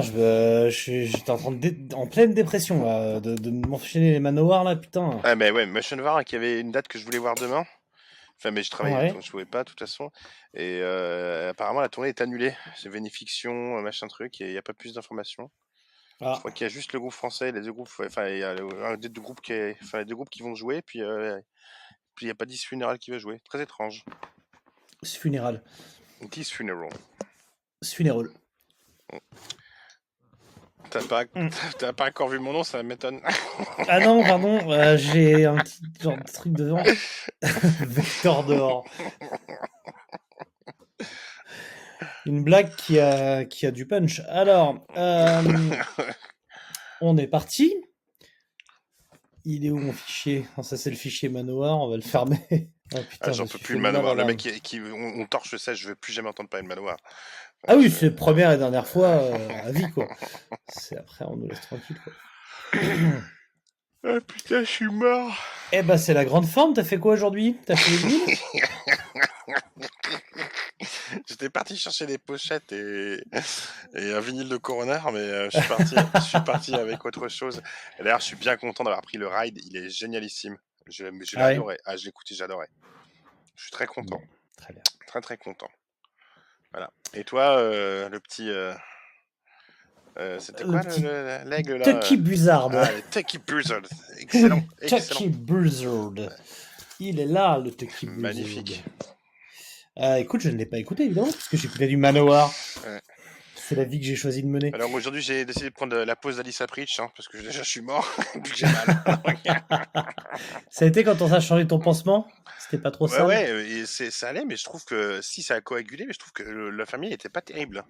Putain, je suis- j'étais en train de dé- en pleine dépression là, de, de m'enchaîner les manowars là, putain. Ah, mais ouais, Motion War, qui avait une date que je voulais voir demain. Enfin, mais je travaillais, Ouais. donc je pouvais pas, de toute façon. Et euh, apparemment, la tournée est annulée. C'est Vénifiction, euh, machin truc, et il n'y a pas plus d'informations. Ah, Je crois qu'il y a juste le groupe français, les deux groupes, enfin, il y a le- un des deux groupes qui, est- enfin, les deux groupes qui vont jouer, puis euh, puis il n'y a pas 10 Funeral qui va jouer. Très étrange. ce funéral. 10 Funeral. Ce funéral. T'as pas, Mm. t'as pas encore vu mon nom, ça m'étonne. Ah non, pardon, euh, j'ai un petit genre de truc devant. Vector dehors. Une blague qui a, qui a du punch. Alors, euh, on est parti. Il est où mon fichier? Ça, c'est le fichier Manoir, on va le fermer. Ah, putain, Ah, je J'en peux plus le manoir. Le mec qui, qui- on, on torche ça, je veux plus jamais entendre parler de manoir. Ah oui, c'est première et dernière fois euh, à vie, quoi. C'est après, on nous laisse tranquille, quoi. Ah putain, je suis mort. Eh ben, c'est la grande forme. T'as fait quoi aujourd'hui? T'as fait les J'étais parti chercher des pochettes et, et un vinyle de Coroner, mais euh, je suis parti, je suis parti avec autre chose. D'ailleurs, je suis bien content d'avoir pris le ride. Il est génialissime. Je, je l'ai Ah ouais adoré. Ah, je écouté, j'adorais. Je suis très content. Très bien. Très, très content. Voilà. Et toi, euh, le petit. euh, euh, C'était Le quoi l'aigle là Tucky euh? Buzzard. Ah, Tucky Buzzard. Excellent. excellent. Tucky Buzzard. Il est là, le Tucky Buzzard. Magnifique. Euh, écoute, je ne l'ai pas écouté, évidemment, parce que j'écoutais du Manowar. Ouais. C'est la vie que j'ai choisi de mener. Alors aujourd'hui, j'ai décidé de prendre la pause d'Alice Preach, hein, parce que déjà je suis mort, puis que j'ai mal. Ça a été quand on a changé ton pansement? C'était pas trop Ouais, ça ouais, euh, et c'est- ça allait, mais je trouve que si ça a coagulé, mais je trouve que le- la famille était pas terrible.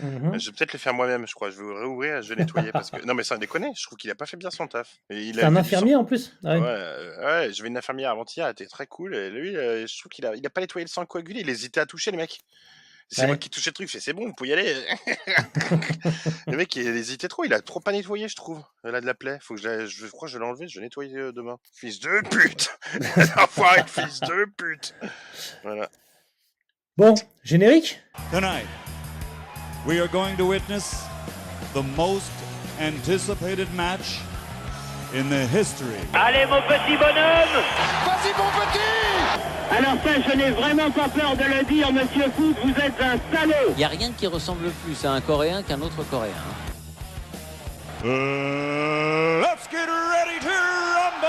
Mhm. Je vais peut-être le faire moi-même, je crois. Je vais réouvrir, je vais nettoyer parce que non, mais sans déconner, je trouve qu'il a pas fait bien son taf. A un infirmier en plus? Ah Ouais, ouais. ouais, je vais une infirmière avant-hier, elle était très cool. Et lui, euh, je trouve qu'il a, il a pas nettoyé le sang coagulé, il hésitait à toucher le mec. C'est Ouais. moi qui touchais le truc, je fais, c'est bon, on peut y aller. le mec, il hésitait trop, il a trop pas nettoyé, je trouve. Il a de la plaie, faut que je, la- je crois que je vais l'enlever, je vais nettoyer euh, demain. Fils de pute Enfoiré, fils de pute Voilà. Bon, générique? Tonight, we are going to witness the most anticipated match in the history Allez mon petit bonhomme Vas-y mon petit Alors ça, je n'ai vraiment pas peur de le dire, monsieur Foot, vous êtes un salaud Il n'y a rien qui ressemble plus à un Coréen qu'un autre Coréen. Uh, let's get ready to rumble!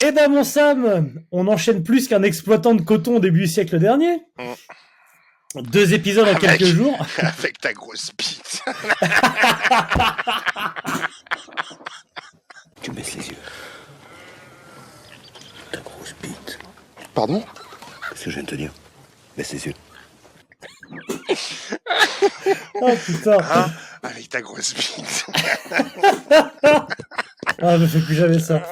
Eh ben mon Sam, on enchaîne plus qu'un exploitant de coton au début du siècle dernier. Deux épisodes en quelques jours. Avec ta grosse bite Tu baisses les yeux. Ta grosse bite. Pardon? Qu'est-ce que je viens de te dire? Baisse les yeux. Oh putain. Hein? Avec ta grosse bite Ah, je fais plus jamais ça.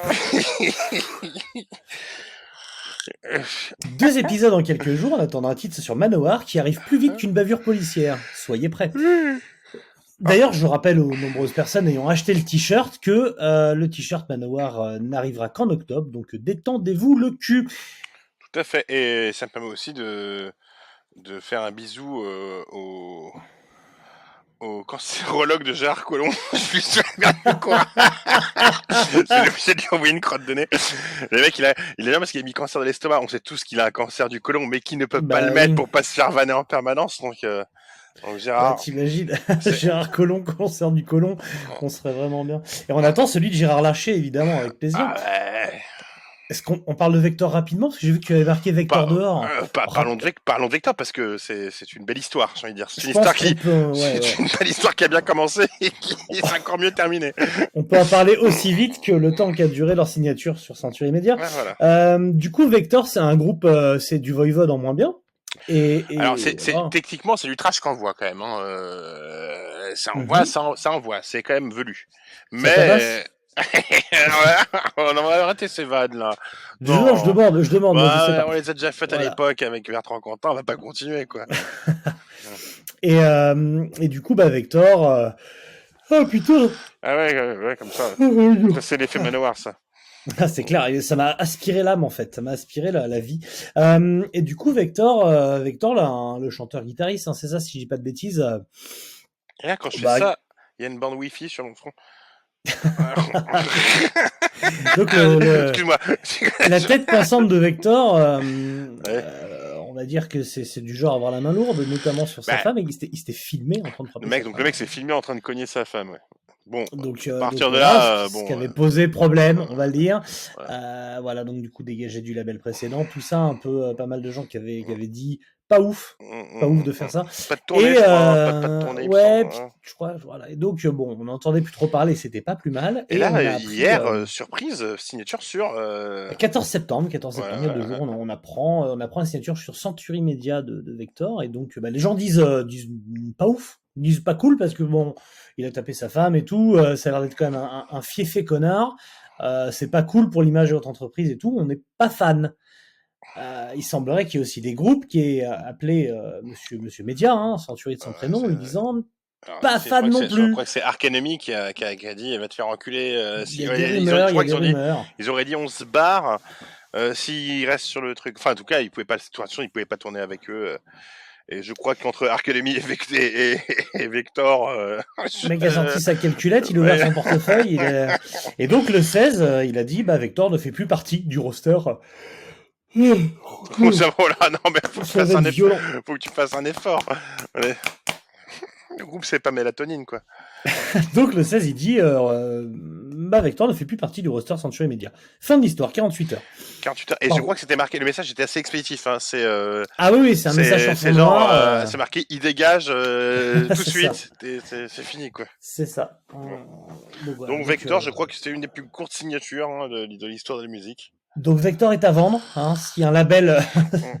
Deux épisodes en quelques jours, on attendra un titre sur Manowar qui arrive plus vite qu'une bavure policière. Soyez prêts. D'ailleurs, je rappelle aux nombreuses personnes ayant acheté le t-shirt que euh, le t-shirt Manowar euh, n'arrivera qu'en octobre, donc détendez-vous le cul. Tout à fait. Et ça me permet aussi de, de faire un bisou euh, au, au cancérologue de Gérard Collomb. Je quoi. C'est obligé de lui envoyer une crotte de nez. Le mec, il a, il est là parce qu'il a mis cancer de l'estomac. On sait tous qu'il a un cancer du côlon, mais qui ne peut Bah pas le mettre pour pas se faire vanner en permanence. Donc, euh, donc Gérard. T'imagines Gérard Collomb, concert du Collomb, on serait vraiment bien. Et on attend celui de Gérard Larcher, évidemment, avec plaisir. Ah ouais. Est-ce qu'on on parle de Vector rapidement? Parce que j'ai vu que tu avais marqué Vector dehors. Euh, pas- parlons, de parlons de Vector parce que c'est une belle histoire, j'ai envie de dire. C'est une histoire qui. qu'on peut- ouais, c'est ouais. une belle histoire qui a bien commencé et qui s'est encore mieux terminée. On peut en parler aussi vite que le temps qu'a duré leur signature sur Century Media. Ouais, voilà. Euh, du coup, Vector, c'est un groupe, euh, c'est du Voivode en moins bien. Et, et- Alors, c'est, techniquement, c'est du trash qu'on voit quand même. Hein. Ça envoie, ça, en- ça envoie. C'est quand même velu. Mais. On arrêter ces vannes là. je, non. non, je demande, je demande. je sais pas. on les a déjà faites à l'époque avec Bertrand Quentin, on va pas continuer quoi. Et, euh, et du coup, bah, Vector. euh, Oh putain Ah ouais, ouais, comme ça. Oh, Ça, c'est l'effet Manowar ça. Ah, c'est clair, ça m'a aspiré l'âme en fait, ça m'a aspiré la, la vie. Euh, et du coup, Vector, euh, Vector, là, hein, le chanteur-guitariste, hein, c'est ça, si je dis pas de bêtises. euh, Et là, quand je fais Bah, ça, il y a une bande Wi-Fi sur mon front. Donc le- le- Excuse-moi. la tête pensante de Vector, euh, Ouais. euh, on va dire que c'est c'est du genre à avoir la main lourde, notamment sur sa Bah. femme, et il s'était il s'était filmé en train de frapper Le mec, sa donc femme. le mec s'est filmé en train de cogner sa femme. Ouais. Bon, Donc, euh, à partir donc de là, euh, ce bon, qui avait euh, posé problème, on va le dire. Ouais. Euh, voilà, donc du coup dégagé du label précédent, tout ça, un peu, euh, pas mal de gens qui avaient, qui avaient dit pas ouf, mm, pas mm, ouf de mm, faire ça. Pas de tournée, Et je crois. Pas, pas euh, de tournée, ouais, semble, hein. je crois, voilà. Et donc euh, bon, on n'entendait plus trop parler, c'était pas plus mal. Et là, appris, hier, euh, surprise, signature sur. euh, 14 septembre, 14 Ouais, septembre, il y a deux jours, on, on apprend, on apprend la signature sur Century Media de, de Vector, et donc bah, les gens disent, euh, disent pas ouf, disent pas cool parce que bon, il a tapé sa femme et tout, euh, ça a l'air d'être quand même un, un, un fiefé connard, euh, c'est pas cool pour l'image de votre entreprise et tout, on n'est pas fan. Euh, il semblerait qu'il y ait aussi des groupes qui aient euh, appelé euh, Monsieur Monsieur Média, hein, Century de son Ouais, prénom, lui disant alors, Pas fan non plus. Je crois que c'est Ark Enemy qui a, qui, a, qui a dit va te faire enculer. euh, il si- y a ouais, des ils, ont- rumeurs, je il y a des ont dit, rumeurs. ils auraient dit on se barre euh, s'ils restent sur le truc. Enfin, en tout cas, ils pouvaient pas. Ils pouvaient pas tourner avec eux. Et je crois qu'entre Ark Enemy et, et, et- et Vector, euh, Le mec a sorti sa calculette, il a ouvert son portefeuille, il a- et donc le 16, euh, il a dit bah Vector ne fait plus partie du roster. Oh, va, là, non mais faut que tu fasses un effort. Faut que tu fasses un effort. Le groupe c'est pas mélatonine quoi. Donc le 16, il dit euh, euh, bah Vector ne fait plus partie du roster Century Media. Fin de l'histoire, 48 heures. 48 heures. Et Pardon. je crois que c'était marqué. Le message était assez expéditif. Hein. C'est euh, Ah oui, oui, c'est un message sur c'est genre, euh, c'est marqué, il dégage tout de suite. Et C'est fini quoi. C'est ça. Euh, donc, voilà, Donc Vector, je crois que c'était une des plus courtes signatures hein, de, de l'histoire de la musique. Donc Vector est à vendre. Hein, si un label,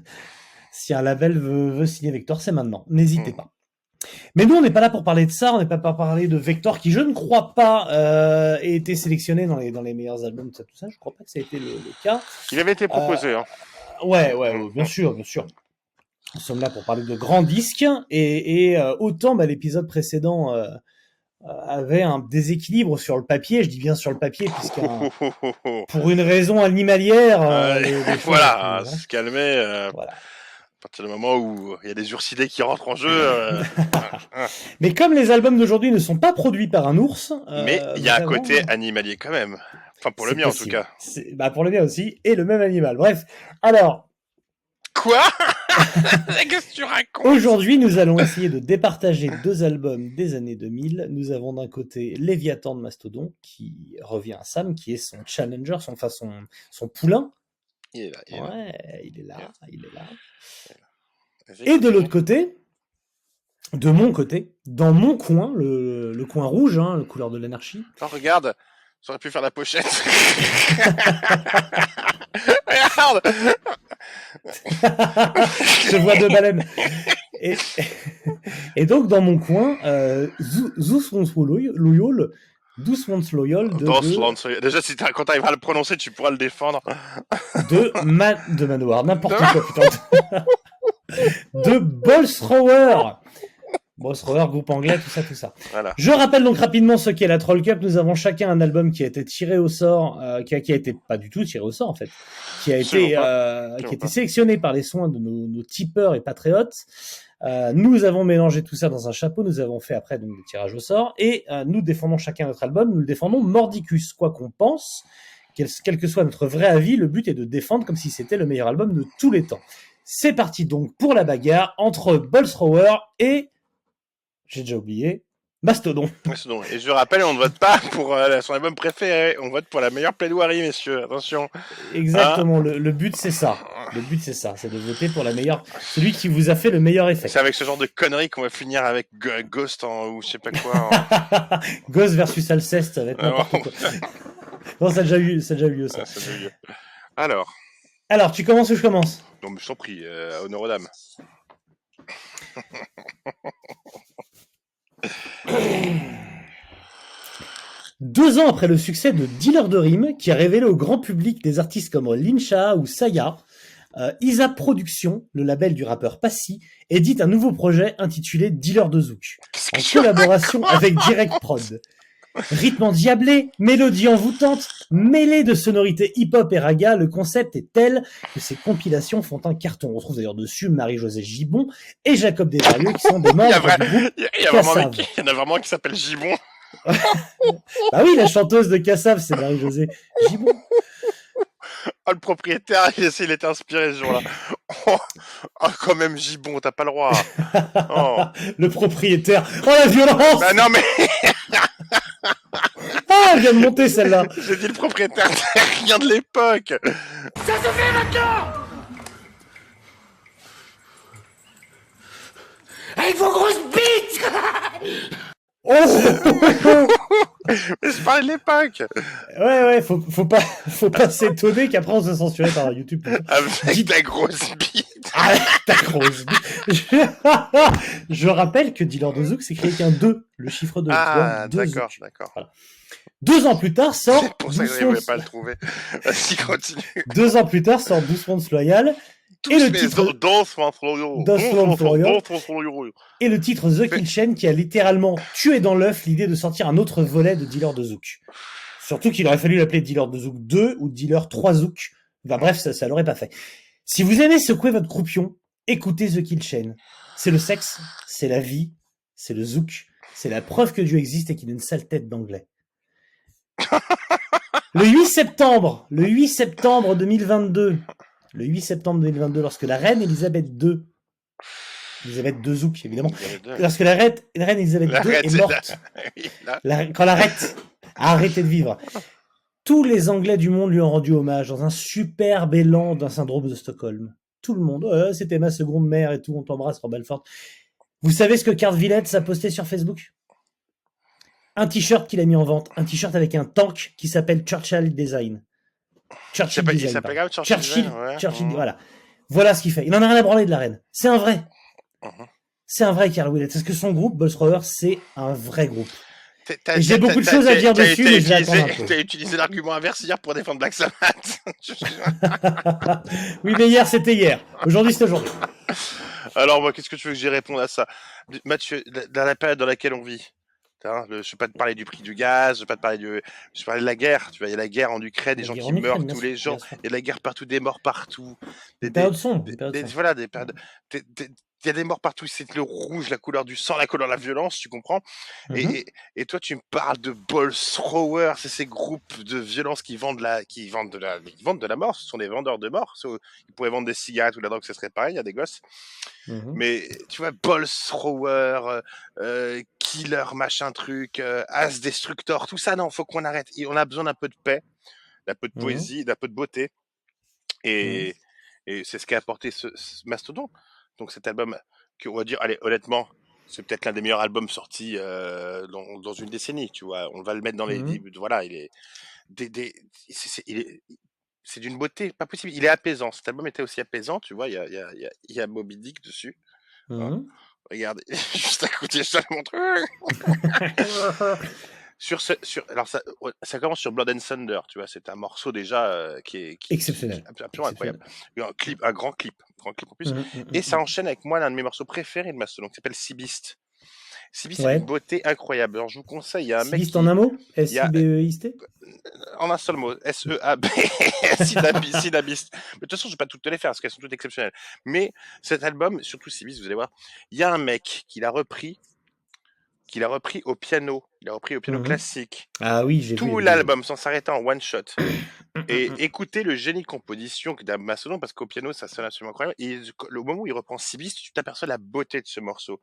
si un label veut, veut signer Vector, c'est maintenant. N'hésitez Mm. pas. Mais nous, on n'est pas là pour parler de ça. On n'est pas pour parler de Vector, qui je ne crois pas euh, ait été sélectionné dans les dans les meilleurs albums, tout ça, tout ça. Je crois pas que ça a été le, le cas. Il avait été proposé. Hein. Ouais, ouais, ouais, bien sûr, bien sûr. Nous sommes là pour parler de grands disques et, et euh, autant bah, l'épisode précédent euh, euh, avait un déséquilibre sur le papier. Je dis bien sur le papier oh. pour une raison animalière. euh, les- voilà, se calmer. euh, Voilà. À partir du moment où il y a des ursidés qui rentrent en jeu. euh, Mais comme les albums d'aujourd'hui ne sont pas produits par un ours, euh, mais il y a un côté animalier quand même. Enfin, pour le mien en tout cas. Bah pour le mien aussi, et le même animal. Bref, alors Quoi? Qu'est-ce que tu racontes? Aujourd'hui nous allons essayer de départager deux albums des années 2000. Nous avons d'un côté Léviathan de Mastodon qui revient à Sam, qui est son challenger, son, enfin, son, son poulain. Il est là. il est là. Ouais, il est là, il est là. Vas-y, Et de l'autre côté, de mon côté, dans mon coin, le, le coin rouge, hein, la couleur de l'anarchie, Oh, regarde, j'aurais pu faire la pochette. regarde je vois deux baleines. Et, et donc, dans mon coin, euh, Zeus Zeus Wants Loyal de, Déjà, si quand t'arriveras à le prononcer, tu pourras le défendre. de, Ma- de Manoir, n'importe quoi, putain. De Bolsrower. Bolsrower, groupe anglais, tout ça, tout ça. Voilà. Je rappelle donc rapidement ce qu'est la Troll Cup. Nous avons chacun un album qui a été tiré au sort, euh, qui, a, qui a été pas du tout tiré au sort en fait, qui a Absolument été, euh, qui a été sélectionné par les soins de nos, nos tipeurs et patriotes. Euh, nous avons mélangé tout ça dans un chapeau. Nous avons fait après donc, le tirage au sort et euh, nous défendons chacun notre album. Nous le défendons mordicus, quoi qu'on pense, quel, quel que soit notre vrai avis. Le but est de défendre comme si c'était le meilleur album de tous les temps. C'est parti donc pour la bagarre entre Bolsrower et j'ai déjà oublié Mastodon. Donc- Et je rappelle, on ne vote pas pour euh, son album préféré. On vote pour la meilleure plaidoirie, messieurs. Attention. Exactement, le, le but c'est ça. Le but c'est ça, c'est de voter pour la meilleure, celui qui vous a fait le meilleur effet. C'est avec ce genre de conneries qu'on va finir avec Ghost en, ou je sais pas quoi. en- Ghost versus Alceste, ça va être Ah, n'importe bon. quoi. Non, ça a déjà eu, ça a déjà eu lieu ça. Ah, c'est dégueu. Alors, Alors, tu commences ou je commence? Non, mais je t'en prie, euh, honneur aux dames. Deux ans après le succès de Dealer de Rime, qui a révélé au grand public des artistes comme Lincha ou Saya, euh, Isa Productions, le label du rappeur Passy, édite un nouveau projet intitulé Dealer de Zouk, en collaboration avec Direct Prod. Rythme endiablé, mélodie envoûtante, mêlée de sonorités hip-hop et raga, le concept est tel que ces compilations font un carton. On retrouve d'ailleurs dessus Marie-Josée Gibon et Jacob Desvarieux qui sont des Il y, a membres vrai- du groupe. il y a- il y a vraiment il y en a vraiment un qui s'appelle Gibon. Ah oui, la chanteuse de Cassav, c'est Marie-Josée Gibon. Ah, le propriétaire, il, il était inspiré ce jour-là. Oh, oh, quand même, Gibon, t'as pas le droit. Oh. Le propriétaire. Oh la violence Bah non, mais elle vient de monter celle-là. j'ai dit le propriétaire, rien de l'époque. Oh Mais je parlais de l'époque. Ouais, ouais, faut, faut pas, faut pas s'étonner qu'après on se censuré par YouTube. Avec ta grosse bite. Ah, ta grosse bite. Je... Rappelle que Dealer de Zouk s'écrit avec un 2, le chiffre 2. Ah, d'accord, Zouk. Deux ans plus tard sort C'est pour ça que 12 j'arrivais Onces- pas à le trouver. Vas-y, continue. Deux ans plus tard sort 12 Onces Loyal Et le titre- et le titre The Kill Chain qui a littéralement tué dans l'œuf l'idée de sortir un autre volet de Dealer de Zouk. Surtout qu'il aurait fallu l'appeler Dealer de Zouk 2 ou Dealer 3 Zouk. Enfin, bref, ça, ça l'aurait pas fait. Si vous aimez secouer votre croupion, écoutez The Kill Chain. C'est le sexe, c'est la vie, c'est le Zouk, c'est la preuve que Dieu existe et qu'il a une sale tête d'anglais. Le 8 septembre, le 8 septembre 2022, le 8 septembre 2022, lorsque la reine Elisabeth II, Elisabeth II Zouk, évidemment, lorsque la reine, la reine Elisabeth La II est morte, la- quand la reine a arrêté de vivre, tous les Anglais du monde lui ont rendu hommage dans un superbe élan d'un syndrome de Stockholm. Tout le monde, c'était ma seconde mère et tout, on t'embrasse, Rob Alford. Vous savez ce que Carl Villette a posté sur Facebook? Un t-shirt qu'il a mis en vente, un t-shirt avec un tank qui s'appelle Churchill Design. Il Churchill Design. Churchill. Churchill, Design, ouais. Churchill, Mhm. voilà. Voilà ce qu'il fait. Il en a rien à branler de la reine. C'est un vrai. Mhm. C'est un vrai Carl Willett. Parce que son groupe, Boss Rower, c'est un vrai groupe. J'ai beaucoup de choses à dire dessus, mais je vais utilisé- l'argument inverse hier pour défendre Black Sabbath. oui, mais hier, c'était hier. Aujourd'hui, c'est aujourd'hui. Alors, moi, qu'est-ce que tu veux que j'y réponde à ça? Mathieu, dans la période dans laquelle on vit, hein, le- je ne vais pas te parler du prix du gaz, je ne vais pas te parler du. Je vais parler de la guerre. Tu vois, il y a la guerre en Ukraine, des gens qui Ukraine, meurent tous les jours. sûr. Il y a de la guerre partout, des morts partout. Des, Des périodes des- des- voilà, des périodes. Il y a des morts partout, c'est le rouge, la couleur du sang, la couleur de la violence, tu comprends? Et, Mhm. et, et toi, tu me parles de ball thrower, c'est ces groupes de violence qui vendent la, qui vendent de la, qui vendent de la mort. Ce sont des vendeurs de mort. Ils pourraient vendre des cigarettes ou de la drogue, ce serait pareil. Il y a des gosses. Mhm. Mais tu vois, ball thrower, euh, euh, killer, machin truc, euh, as destructor, tout ça, non, faut qu'on arrête. Et on a besoin d'un peu de paix, d'un peu de Mhm. poésie, d'un peu de beauté. Et, et c'est ce qu'a apporté ce, ce mastodon. Donc cet album, que on va dire, allez, honnêtement, c'est peut-être l'un des meilleurs albums sortis euh, dans, dans une décennie, tu vois. On va le mettre dans les, voilà, il est, des, des, c'est, c'est- il est, c'est d'une beauté pas possible. Il est apaisant. Cet album était aussi apaisant, tu vois. Il y a, il y a, il y a, il y a Moby Dick dessus. Mhm. Regarde, juste à côté, je te le montre. sur ce, sur, alors ça, commence sur Blood and Thunder, tu vois. C'est un morceau déjà euh, qui est qui- Exceptionnel. qui est absolument incroyable. Un clip, un grand clip, grand clip en plus. Mhm, mhm, Et ça enchaîne avec moi l'un de mes morceaux préférés de Mastodon qui s'appelle. Sea Beast, Ouais. c'est une beauté incroyable. Alors je vous conseille, il y a un mec qui- en un mot? y a- S-I-B-E-I-S-T? En un seul mot, S-E-A-B, Syllabiste. Mais de toute façon, je vais pas toutes te les faire parce qu'elles sont toutes exceptionnelles. Mais cet album, surtout Sibis, vous allez voir, il y a un mec qui l'a repris, qui l'a repris au piano. Il a repris au piano Mhm. classique. Ah oui, j'ai. Tout l'album sans s'arrêter en one shot. Et écoutez le génie de composition d'un Mastodon parce qu'au piano ça sonne absolument incroyable. Et au moment où il reprend Sibis, tu t'aperçois la beauté de ce morceau.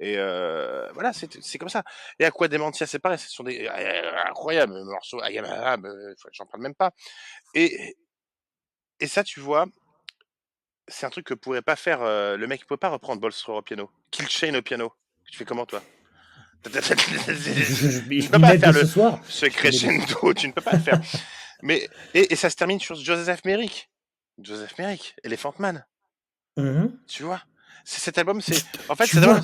Et euh, voilà, c'est comme ça. Et à quoi Dementia, c'est pareil, ce sont des euh, incroyables morceaux. I am a Ham, euh, j'en parle même pas. Et, et ça, tu vois, c'est un truc que pourrait pas faire. euh, le mec, il peut pas reprendre Bolster au piano. Kill Chain au piano. Tu fais comment, toi? je peux pas faire le- soir. ce crescendo, tu ne peux pas le faire. Mais et, et ça se termine sur Joseph Merrick. Joseph Merrick, Elephant Man, Mhm. tu vois? Cet album, c'est en fait cet album,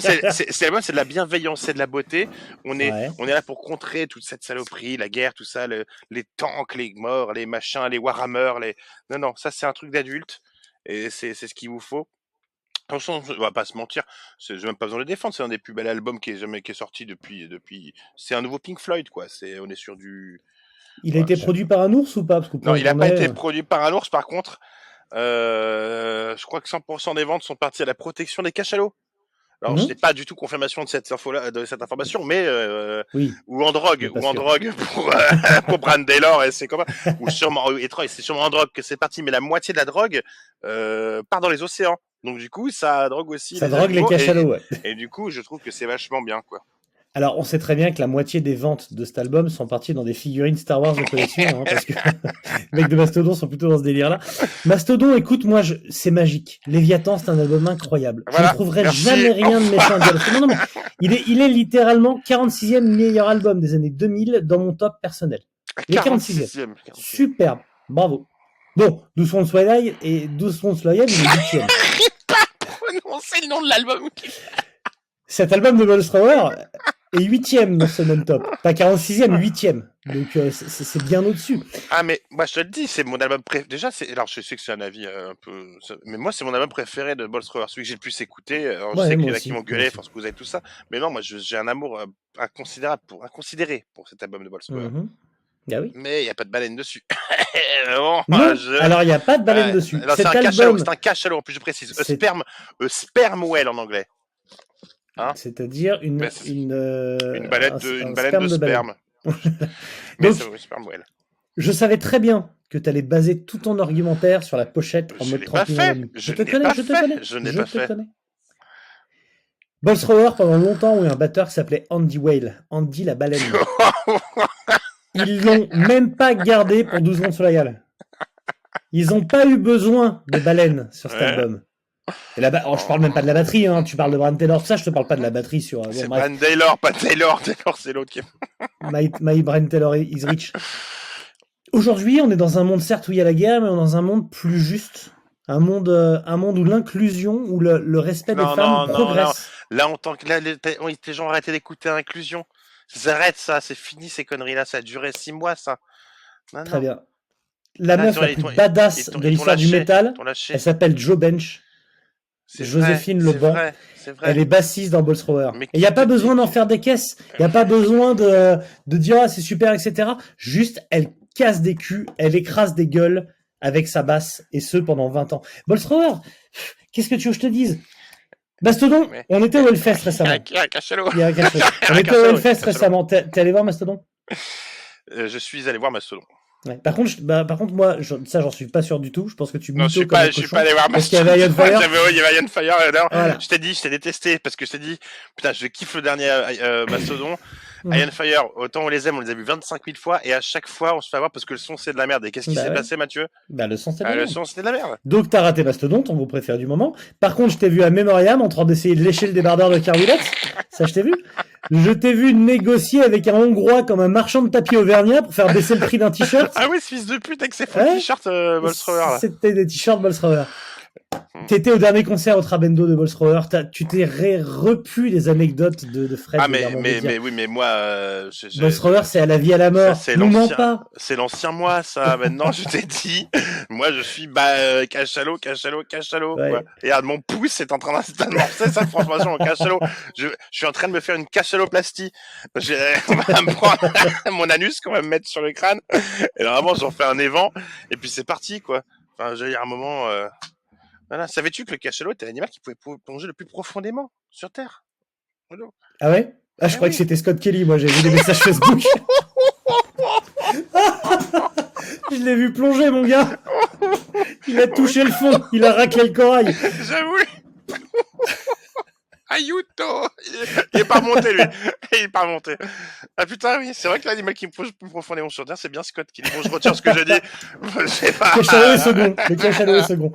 cet album, c'est de la bienveillance, c'est de la beauté. On est Ouais. on est là pour contrer toute cette saloperie, la guerre, tout ça, le- les tanks, les morts, les machins, les Warhammer, les non non, ça c'est un truc d'adulte et c'est ce qu'il vous faut. Franchement, on va pas se mentir, c'est- j'ai même pas besoin de le défendre. C'est un des plus bels albums qui est jamais qui est sorti depuis depuis. C'est un nouveau Pink Floyd quoi. C'est on est sur du. Il a été je- produit par un ours ou pas? Parce que Non, il a qu'on pas été euh, produit par un ours. Par contre, euh, je crois que 100% des ventes sont parties à la protection des cachalots. Alors, je Mhm. n'ai pas du tout confirmation de cette info-là, de cette information, mais euh, Oui. ou en drogue, ou en drogue pour euh, pour Brand Taylor et c'est comment ou sûrement et c'est sûrement en drogue que c'est parti, mais la moitié de la drogue euh, part dans les océans. Donc du coup, ça drogue aussi. Ça drogue les animaux, et- cachalots, ouais. Et, du coup, je trouve que c'est vachement bien, quoi. Alors, on sait très bien que la moitié des ventes de cet album sont parties dans des figurines Star Wars de collection, hein, parce que les mecs de Mastodon sont plutôt dans ce délire-là. Mastodon, écoute, moi, je... c'est magique. Léviathan, c'est un album incroyable. Voilà, je ne trouverai merci. jamais rien de méchant à non, non, il est, il est littéralement 46e meilleur album des années 2000 dans mon top personnel. Les 46e. 46e. Superbe. Bravo. Bon, Doucement Soyal et Doucement Soyal, il est 8e. Non, c'est le nom de l'album. Cet album de Bolstrower est 8e dans ce même top. Pas 46e, 8e. Donc, euh, c'est- bien au-dessus. Ah mais moi je te le dis, c'est mon album préféré. Déjà, c'est alors je sais que c'est un avis euh, un peu, mais moi c'est mon album préféré de Bolstrower, celui que j'ai le plus écouté. Alors, je Ouais, sais qu'il y en a qui m'ont gueulé, parce que vous avez tout ça. Mais non, moi j'ai un amour euh, inconsidérable pour inconsidéré pour cet album de Bolstrower. Mhm. Ah oui. Mais il y a pas de baleine dessus. Mais bon, Non, je- alors il n'y a pas de baleine Ouais. dessus. C'est un cachalot, album, un cachalot en plus je précise. A C'est- sperm, a sperm whale en anglais. hein c'est-à-dire une, Bah, une, euh, Une baleine de, un une baleine de baleine. sperme. Mais Donc, sperm whale. je savais très bien que tu allais baser tout ton argumentaire sur la pochette en Je mode l'ai pas 31 fait. volumes. Je te n'ai connais, pas je te fait. connais. Je pas te fait. connais. Bolstrower, pendant longtemps, eu un batteur qui s'appelait Andy Whale. Andy la baleine. Ils l'ont même pas gardé pour 12 secondes sur la gale. Ils ont pas eu besoin de baleines sur cet Ouais. album. Et ba- oh, je parle même pas de la batterie, hein. tu parles de Brian Taylor, ça, je te parle pas de la batterie sur euh, bon, C'est bref, Brian Taylor, pas Taylor. Taylor, c'est l'autre qui. My, My Brian Taylor is rich. Aujourd'hui, on est dans un monde certes où il y a la guerre, mais on est dans un monde plus juste. Un monde, euh, un monde où l'inclusion, où le, le respect Non, des femmes non, non, progresse. Là, on tant que là, les, les- gens arrêtent d'écouter l'inclusion. Arrête ça, c'est fini ces conneries-là. Ça a duré six mois, ça. Non, Très non, bien. La meuf la plus badass de l'histoire du métal, elle s'appelle Joe Bench. C'est Joséphine vrai, Leban. C'est vrai, c'est vrai. Elle est bassiste dans. Mais Et il n'y a pas besoin d'en faire des caisses. Il n'y a pas besoin de, de dire ah, c'est super, etc. Juste, elle casse des culs, elle écrase des gueules avec sa basse, et ce pendant 20 ans. Bolstrower, qu'est-ce que tu veux que je te dise? Mastodon, on était au Hellfest récemment. il y a un cachalot. Il y a quelque chose. On était au Hellfest récemment. T'es t'es allé voir Mastodon? Euh, Je suis allé voir Mastodon. Ouais. Par contre, je- bah, par contre, moi, je- ça, j'en suis pas sûr du tout. Je pense que tu Non, je suis pas, je suis pas allé voir Parce qu'il y avait Iron Fire. Il y avait Iron Fire. et d'ailleurs, Voilà. Je t'ai dit, je t'ai détesté parce que je t'ai dit, putain, je kiffe le dernier euh, euh, Mastodon. Iron Fire, autant on les aime, on les a vus 25 000 fois et à chaque fois on se fait avoir parce que le son c'est de la merde. Et qu'est-ce qui Bah s'est ouais. passé, Mathieu? Bah, le son, c'est Ah, c'était de la merde. Donc t'as raté Mastodon, ton groupe préféré du moment. Par contre, je t'ai vu à Memoriam en train d'essayer de lécher le débardeur de Carwilex. Ça, je t'ai vu. Je t'ai vu négocier avec un Hongrois comme un marchand de tapis auvergnat pour faire baisser le prix d'un t-shirt. Ah oui, ce fils de pute avec ses faux Ouais. t-shirts euh. C'était des t-shirts Bolstrower. T'étais au dernier concert au Trabendo de Bolstrower. Tu t'es repu les anecdotes de, de Fred. Ah mais, mais, oui, mais moi, euh, je- je- Bolstrower, c'est à la vie à la mort. C'est l'ancien. c'est l'ancien moi ça. Maintenant je t'ai dit, moi je suis bah euh, cachalot, cachalot, cachalot. Ouais. quoi. Et regarde, mon pouce est en train d'amorcer cette transformation en cachalot. Je, je suis en train de me faire une cachaloplastie. J'ai- On va me prendre mon anus qu'on va me mettre sur le crâne. Et vraiment j'en fais un évent. Et puis c'est parti quoi. Enfin, j'ai eu un moment. Euh... Voilà. Savais-tu que le cachalot était l'animal qui pouvait pou- plonger le plus profondément sur Terre? Ah ouais? Ah, je Ah oui. que c'était Scott Kelly. Moi, j'ai vu des messages Facebook. je l'ai vu plonger, mon gars. Il a touché le fond. Il a raclé le corail. J'avoue. Ayuto il est, pas remonté lui. Il est pas remonté. Ah putain oui, c'est vrai que l'animal qui me plonge plus profondément sur Terre, c'est bien Scott qui. Bon, je retire ce que je dis. Je sais pas. Cachalot est second. Le cachalot est second.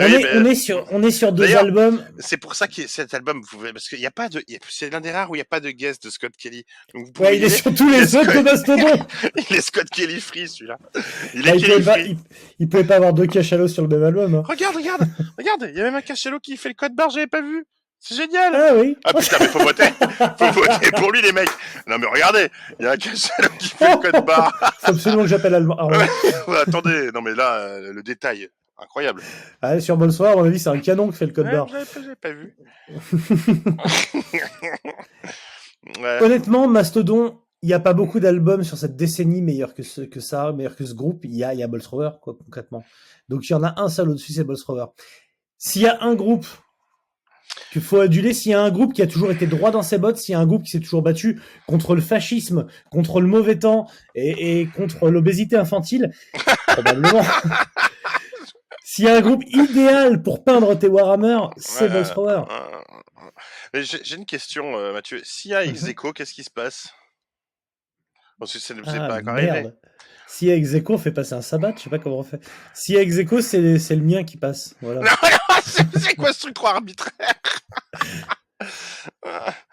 On, Oui, est, mais on, est sur, on est sur deux albums. C'est pour ça que cet album, vous parce qu'il n'y a pas de, c'est l'un des rares où il n'y a pas de guest de Scott Kelly. Donc vous pouvez Ouais, il est sur tous les autres de Mastodon. Il est Scott Kelly free celui-là. Il Bah, il, pouvait pas, free. il, il pouvait pas avoir deux cachalots sur le même album. hein. Regarde, regarde, regarde. Il y a même un cachalot qui fait le code barre, j'avais pas vu. C'est génial. Ah oui. Ah putain, mais faut voter. Faut voter pour lui, les mecs. Non, mais regardez, il y a un cachalot qui fait le code barre. Faut absolument que j'appelle Allemand. Ah, ouais. Ouais, attendez, non, mais là, euh, le détail. Incroyable. Ah, sur Bonsoir, à mon avis, c'est un canon qui fait le code Ouais, barre. pas, vu. Ouais. Honnêtement, Mastodon, il n'y a pas beaucoup d'albums sur cette décennie meilleurs que, ce, que ça, meilleurs que ce groupe. Il y a, il y a Bolstrower, quoi, concrètement. Donc il y en a un seul au-dessus, c'est Bolstrower. S'il y a un groupe qu'il faut aduler, s'il y a un groupe qui a toujours été droit dans ses bottes, s'il y a un groupe qui s'est toujours battu contre le fascisme, contre le mauvais temps et, et contre l'obésité infantile, probablement. S'il y a un groupe idéal pour peindre tes Warhammer, c'est Ouais, Bolstrower. euh, mais J'ai j'ai une question, euh, Mathieu. S'il y a Mhm. aequo, qu'est-ce qui se passe? Parce que c'est Ah, pas merde. Si y a Execo, on fait passer un sabbat, je sais pas comment on fait. Si y a Execo, c'est le mien qui passe. Voilà. Non, non, c'est c'est quoi ce truc trop arbitraire?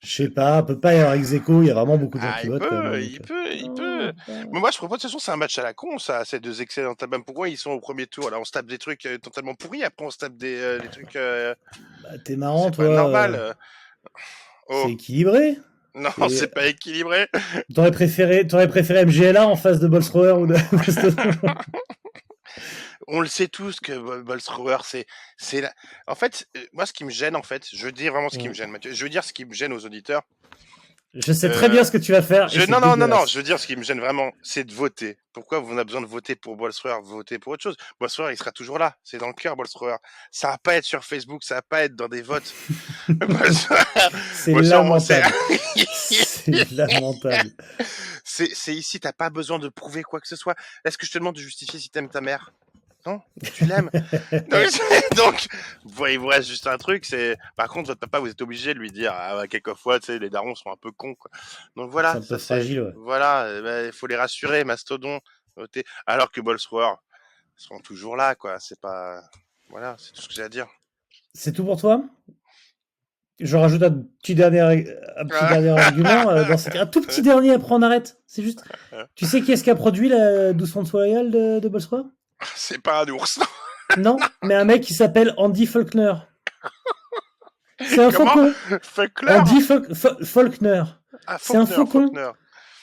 Je sais pas, on peut pas y avoir Execo, il y a vraiment beaucoup de gens Ah, qui il votent. quand même, peut, il euh. peut, il peut. Mais moi, je propose, de toute façon, c'est un match à la con, ça, ces deux excellents albums. Pourquoi ils sont au premier tour? Là, on se tape des trucs euh, totalement pourris, après, on se tape des, euh, des trucs. euh, bah, T'es marrant, toi. normal. euh, euh. Oh, C'est équilibré? non, c'est- c'est pas équilibré. T'aurais préféré, t'aurais préféré MGLA en face de Bolstrower ou de. On le sait tous que Bol- Bolstrower, c'est, c'est la... En fait, euh, moi, ce qui me gêne, en fait, je veux dire vraiment ce qui me gêne, Mathieu. Je veux dire ce qui me gêne aux auditeurs. Je sais très Euh, bien ce que tu vas faire. Je... Non, non, non, non, je veux dire ce qui me gêne vraiment, c'est de voter. Pourquoi vous avez besoin de voter pour Bolstrower, voter pour autre chose? Bolstrower, il sera toujours là. C'est dans le cœur, Bolstrower. Ça va pas être sur Facebook, ça va pas être dans des votes. C'est lamentable. C'est lamentable. c'est ici, t'as pas besoin de prouver quoi que ce soit. Est-ce que je te demande de justifier si t'aimes ta mère? Non Tu l'aimes Donc, donc, vous il vous reste juste un truc, c'est... Par contre, votre papa, vous êtes obligé de lui dire, ah, quelquefois, tu sais, les darons sont un peu cons, quoi. Donc voilà. C'est un peu ça, fragile, ouais. Voilà, eh ben, il faut les rassurer, Mastodon. Alors que Bolsrower seront toujours là, quoi. C'est pas... Voilà, c'est tout ce que j'ai à dire. C'est tout pour toi? Je rajoute un petit dernier, un petit Ah. dernier argument. euh, dans Un tout petit dernier, après on arrête. C'est juste. Tu sais qui est-ce qui a produit la 12 Fonds Royal de, de Bolsrower C'est pas un ours, non mais un mec qui s'appelle Andy Faulkner. C'est un Comment faucon. Faulkner Andy Faul- Fa- Faulkner. Ah, c'est un faucon.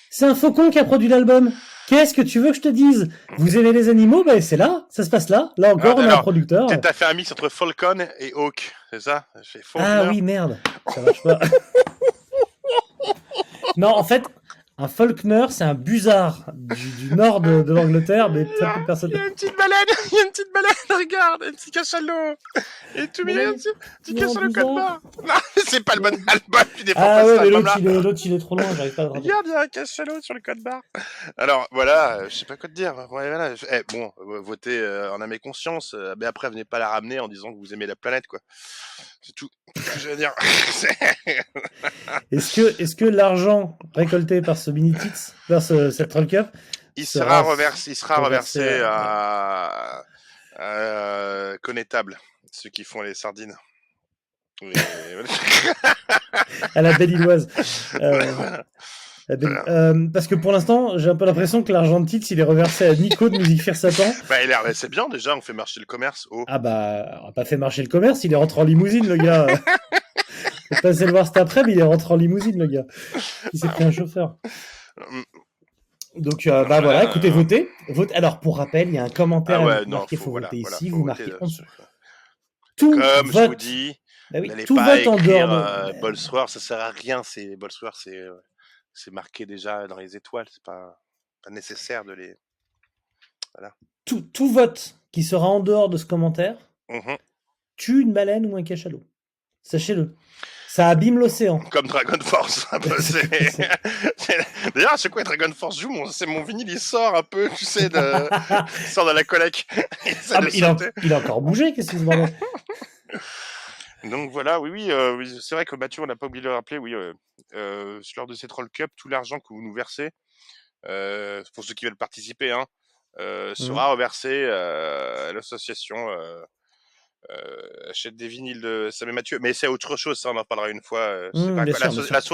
C'est un faucon qui a produit l'album. Qu'est-ce que tu veux que je te dise? Vous aimez les animaux? Ben c'est là, ça se passe là. Là encore, Ah, on a un producteur. T'as fait un mix entre Falcon et Hawk, c'est ça? Ah oui, merde. Ça marche pas. non, en fait, un Faulkner, c'est un busard du, du nord de, de l'Angleterre, mais très peu de personnes. Il y a une petite baleine, il y a une petite baleine, regarde, un petit cachalot. Et tout Mais mignon, petit, petit cachalot barre. Non, c'est pas le bon album, tu défends Ah pas ouais, cet mais l'autre, il, est- l'autre, il est trop loin, j'arrive pas à le rattraper. Regarde, il y a un cachalot sur le code barre. Alors voilà, euh, je sais pas quoi te dire. Ouais, voilà. je- eh, bon, euh, votez euh, en âme et conscience, euh, mais après venez pas la ramener en disant que vous aimez la planète, quoi. C'est tout ce que je veux dire. Est-ce que, est-ce que l'argent récolté par ce mini tits, par ce, cette Troll Cup, il sera reversé, il sera reversé reversé à- à, à Connétable, ceux qui font les sardines. Voilà. à la belle Illoise euh, belle- euh, Parce que pour l'instant, j'ai un peu l'impression que l'argent de tits, il est reversé à Nico de Musique Faire Satan. bah, il l'air- c'est bien déjà, on fait marcher le commerce. Oh. Ah bah, on a pas fait marcher le commerce, il est rentré en limousine, le gars. J'ai passé le voir cet après, mais il est rentré en limousine, le gars. Il s'est pris un chauffeur. Mm. Donc, euh, bah voilà, écoutez, votez. Vote. Alors, pour rappel, il y a un commentaire Ah ouais, non, faut, faut voilà, voter voilà, ici, faut vous voter marquez là, c'est- Tout Comme je vote. vous dis, Bah oui, tout pas vote en dehors euh, de... Bolsoir, ça sert à rien. C'est Bolsoir, c'est euh, c'est marqué déjà dans les étoiles. C'est pas pas nécessaire de les. tout, tout vote qui sera en dehors de ce commentaire Mhm. tue une baleine ou un cachalot. Sachez-le. Ça abîme l'océan. Comme Dragon Force. c'est- c'est- D'ailleurs, fois que Dragon Force joue, mon, c'est mon vinyle, il sort un peu, tu sais, de... il sort de la collecte. Il Ah, il, a, sauter. il a encore bougé, qu'est-ce que c'est bordel Donc voilà, oui, oui, euh, oui, c'est vrai que Mathieu, on n'a pas oublié de le rappeler, oui, euh, euh, lors de ces Troll Cup, tout l'argent que vous nous versez, pour ceux qui veulent participer, hein, euh, sera reversé à l'association achète des vinyles de Sam et Mathieu. Mais c'est autre chose, ça, on en parlera une fois. Mmh,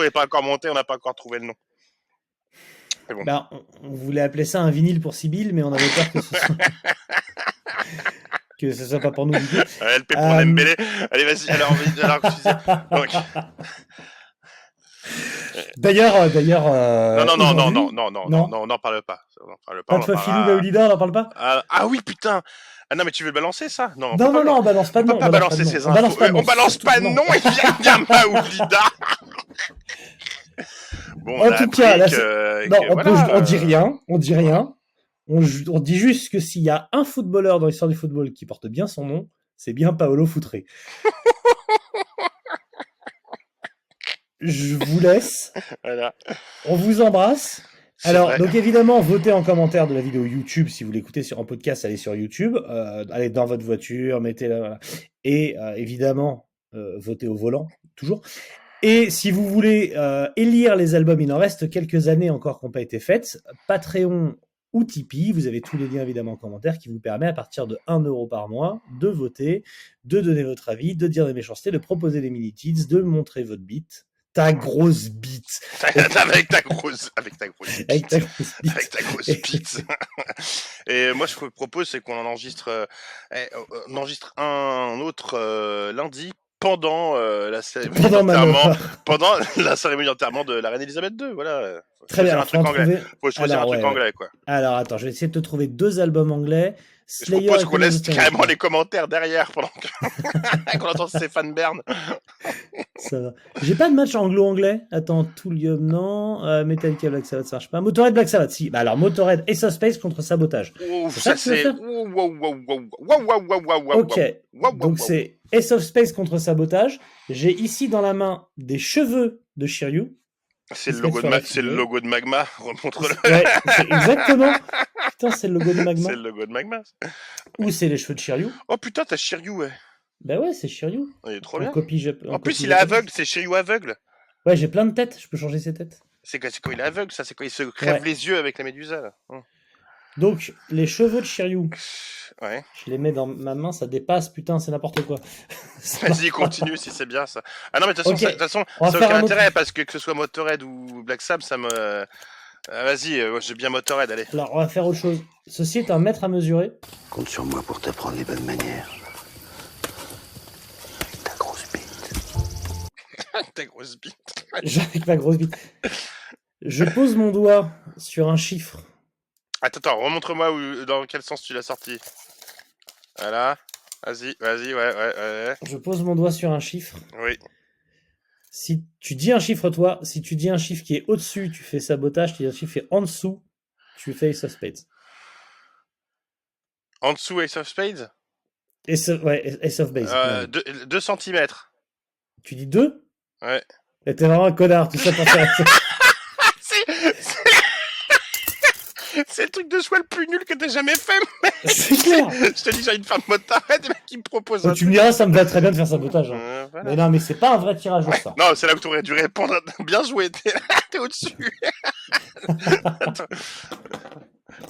n'est pas encore monté, on n'a pas encore trouvé le nom. On, on voulait appeler ça un vinyle pour Sibyl, mais on avait peur que ce soit... que ce soit pas pour nous LP pour Euh, Dembélé. Allez, vas-y, alors, vas-y, D'ailleurs, euh, d'ailleurs. euh, Non, non, non, non, non, non, non, Non. on n'en parle pas. On parle pas. Pas on de Baolida, on n'en parle pas? Ah, ah oui, putain Ah non, mais tu veux balancer, ça? Non, on Non, pas non, non, on balance pas On de nom. pas on balance nom. On balance pas de nom. On balance pas de Non. nom, il vient bien Maoulida Bon, En on tout cas, là, que- c'est- que Non, on, voilà, peut- on dit euh, rien, on dit rien. On, dit juste que s'il y a un footballeur dans l'histoire du football qui porte bien son nom, c'est bien Paolo Foutré. Je vous laisse. Voilà. On vous embrasse. Alors, vrai. donc évidemment, votez en commentaire de la vidéo YouTube. Si vous l'écoutez sur en podcast, allez sur YouTube. Euh, allez dans votre voiture, mettez-la. voilà. Et euh, évidemment, euh, votez au volant, toujours. Et si vous voulez élire les albums, il en reste quelques années encore qui n'ont pas été faites. Patreon ou Tipeee, vous avez tous les liens évidemment en commentaire qui vous permet à partir de 1 euro par mois de voter, de donner votre avis, de dire des méchancetés, de proposer des mini-tits, de montrer votre bite. Ta grosse bite. avec ta grosse, avec ta grosse Avec ta bite. grosse bite. Avec ta grosse bite. Et moi, je vous propose, c'est qu'on en enregistre, euh, eh, on enregistre un autre euh, lundi pendant euh, la cérémonie Pendant d'enterrement, pendant la cérémonie d'enterrement de la reine Elisabeth II. Voilà. Faut Très bien. un faut truc anglais. trouver- Faut choisir Alors, un truc ouais, anglais, quoi. Alors attends, je vais essayer de te trouver deux albums anglais. Je Slayer propose et qu'on laisse carrément les commentaires derrière pendant que- qu'on entend Stéphane Bern. Ça va. J'ai pas de match anglo-anglais. Attends, Toolium, non. Euh, Metallica, Black Sabbath, ça marche pas. Motorhead, Black Sabbath, si. Bah alors, Motorhead et Space contre Sabotage. Ouf, C'est ça ça c'est. Wow, wow, wow, wow, wow, wow, wow, wow, wow, Ok. Donc c'est Ace of Space contre Sabotage. J'ai ici dans la main des cheveux de Shiryu. C'est le logo de Ma- le logo de Magma. Remontre-le. Ouais, c'est exactement. Putain, c'est le logo de Magma. C'est le logo de Magma. Ou c'est les cheveux de Shiryu. Oh putain, t'as Shiryu, ouais. Bah ouais, c'est Shiryu. Il est trop En bien. copie En plus, il est aveugle, c'est Shiryu aveugle. Ouais, j'ai plein de têtes. Je peux changer ses têtes. C'est quoi, il est aveugle, ça C'est quand il se crève Ouais. les yeux avec la médusa, là. Hum. Donc, les cheveux de Shiryu. Ouais. Je les mets dans ma main, ça dépasse, putain, c'est n'importe quoi. Vas-y, continue si c'est bien ça. Ah non, mais de toute façon, ça- de toute façon, ça aucun un autre- intérêt parce que que ce soit Motorhead ou Black Sabbath, ça me. Euh, Vas-y, euh, moi, j'ai bien Motorhead, allez. Alors, on va faire autre chose. Ceci est un mètre à mesurer. Compte sur moi pour t'apprendre les bonnes manières. Ta grosse bite. Ta grosse bite. J'ai- Avec ma grosse bite. Je pose mon doigt sur un chiffre. Attends, attends, remontre-moi où- dans quel sens tu l'as sorti. Voilà. Vas-y, vas-y, ouais, ouais, ouais. Je pose mon doigt sur un chiffre. Oui. Si tu dis un chiffre, toi, si tu dis un chiffre qui est au-dessus, tu fais sabotage. Tu dis un chiffre qui est en dessous, tu fais Ace of Spades. En dessous, Ace of Spades? Ace of, ouais, Ace of Base. euh, ouais. 2 cm. Tu dis 2 Ouais. T'es vraiment un connard, tout ça pour faire. C'est c'est- c'est le truc de choix le plus nul que t'aies jamais fait. C'est clair. Je te dis, j'ai une femme Motorhead, et mec qui me propose un tu me diras, ça me va très bien de faire sabotage. hein. Euh, voilà. Mais non, mais c'est pas un vrai tirage au sort. Non, c'est là que tu aurais dû répondre. Bien joué, t'es t'es au-dessus.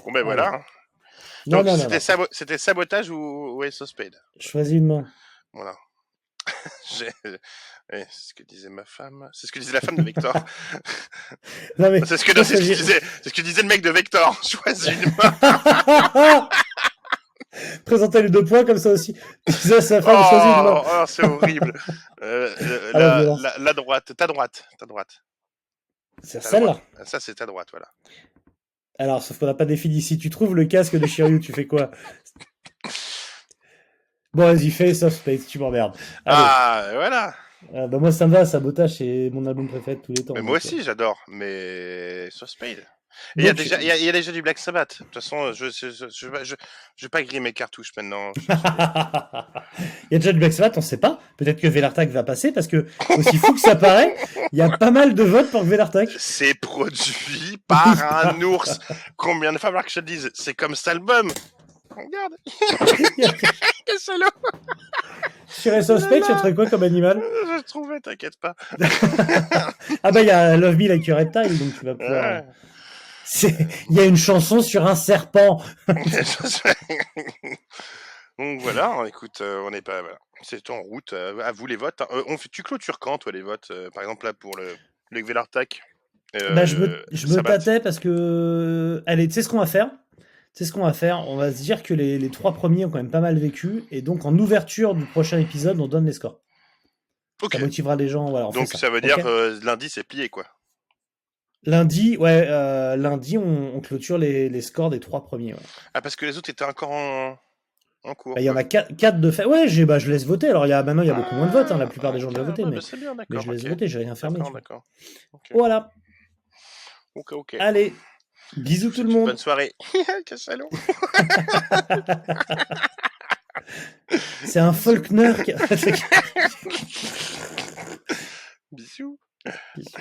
Bon, ben voilà. Non, Donc, non, c'était non. sabo- c'était sabotage ou, ou Ace of Spades Choisis une main. Voilà. J'ai- c'est ce que disait ma femme. C'est ce que disait la femme de Vector. Mais. c'est ce que, ce que disait, c'est ce que disait le mec de Vector. Choisis une main. Présentez les deux points comme ça aussi. Ça, ça. Oh, oh, c'est horrible. Euh, euh, Ah, la la, violence. la- la droite, ta droite, ta droite. C'est celle-là. Ça, c'est ta droite, voilà. Alors, sauf qu'on n'a pas défini. Si tu trouves le casque de Shiryu, tu fais quoi? Bon, vas-y, fais Ace of Spades, tu m'emmerdes. Ah, voilà. Euh, bah, moi, ça me va, Sabotage, c'est mon album préféré de tous les temps. Mais moi euh, aussi, j'adore. Mais Spades. Et Il y, a déjà- il y a- il y a déjà du Black Sabbath. De toute façon, je je, vais- pas griller mes cartouches maintenant. Il y a déjà du Black Sabbath, on sait pas. Peut-être que Velartak va passer parce que, aussi fou que ça paraît, il y a pas mal de votes pour Velartak. C'est produit par un ours. Combien de fois que je te dise C'est comme cet album. Regarde, quel salaud. Sur Spades, tu as trouvé quoi comme animal Je trouvais, t'inquiète pas. Ah bah, il y a Love Me Like a Reptile, donc tu vas pouvoir... Ouais. C'est- Il y a une chanson sur un serpent. Donc voilà, écoute, euh, on n'est pas. Voilà. C'est en route. euh, à vous les votes. hein. Euh, on fait, tu clôtures quand, toi, les votes euh, Par exemple, là, pour le, le Velartak euh, bah, je me, je me tâtais parce que... Allez, tu sais ce qu'on va faire? Sais ce qu'on va faire On va se dire que les, les trois premiers ont quand même pas mal vécu. Et donc, en ouverture du prochain épisode, on donne les scores. Ça motivera les gens. Voilà, Donc ça, veut dire euh, lundi, c'est plié, quoi. Lundi, ouais, euh, lundi, on, on clôture les, les scores des trois premiers. ouais. Ah, parce que les autres étaient encore en, en cours. Bah, Il y en a quatre, quatre de fait. Ouais, bah, je laisse voter. Alors, il y a, maintenant, il y a beaucoup moins de votes. hein, La Ah, plupart des gens ok, voté. ouais, Mais, bah, c'est bien, mais je laisse ok. voter, j'ai rien fermé. Voilà. ok. ok. Allez, bisous tout le monde. Bonne soirée. C'est un Faulkner. qui- Bisous. Bisous.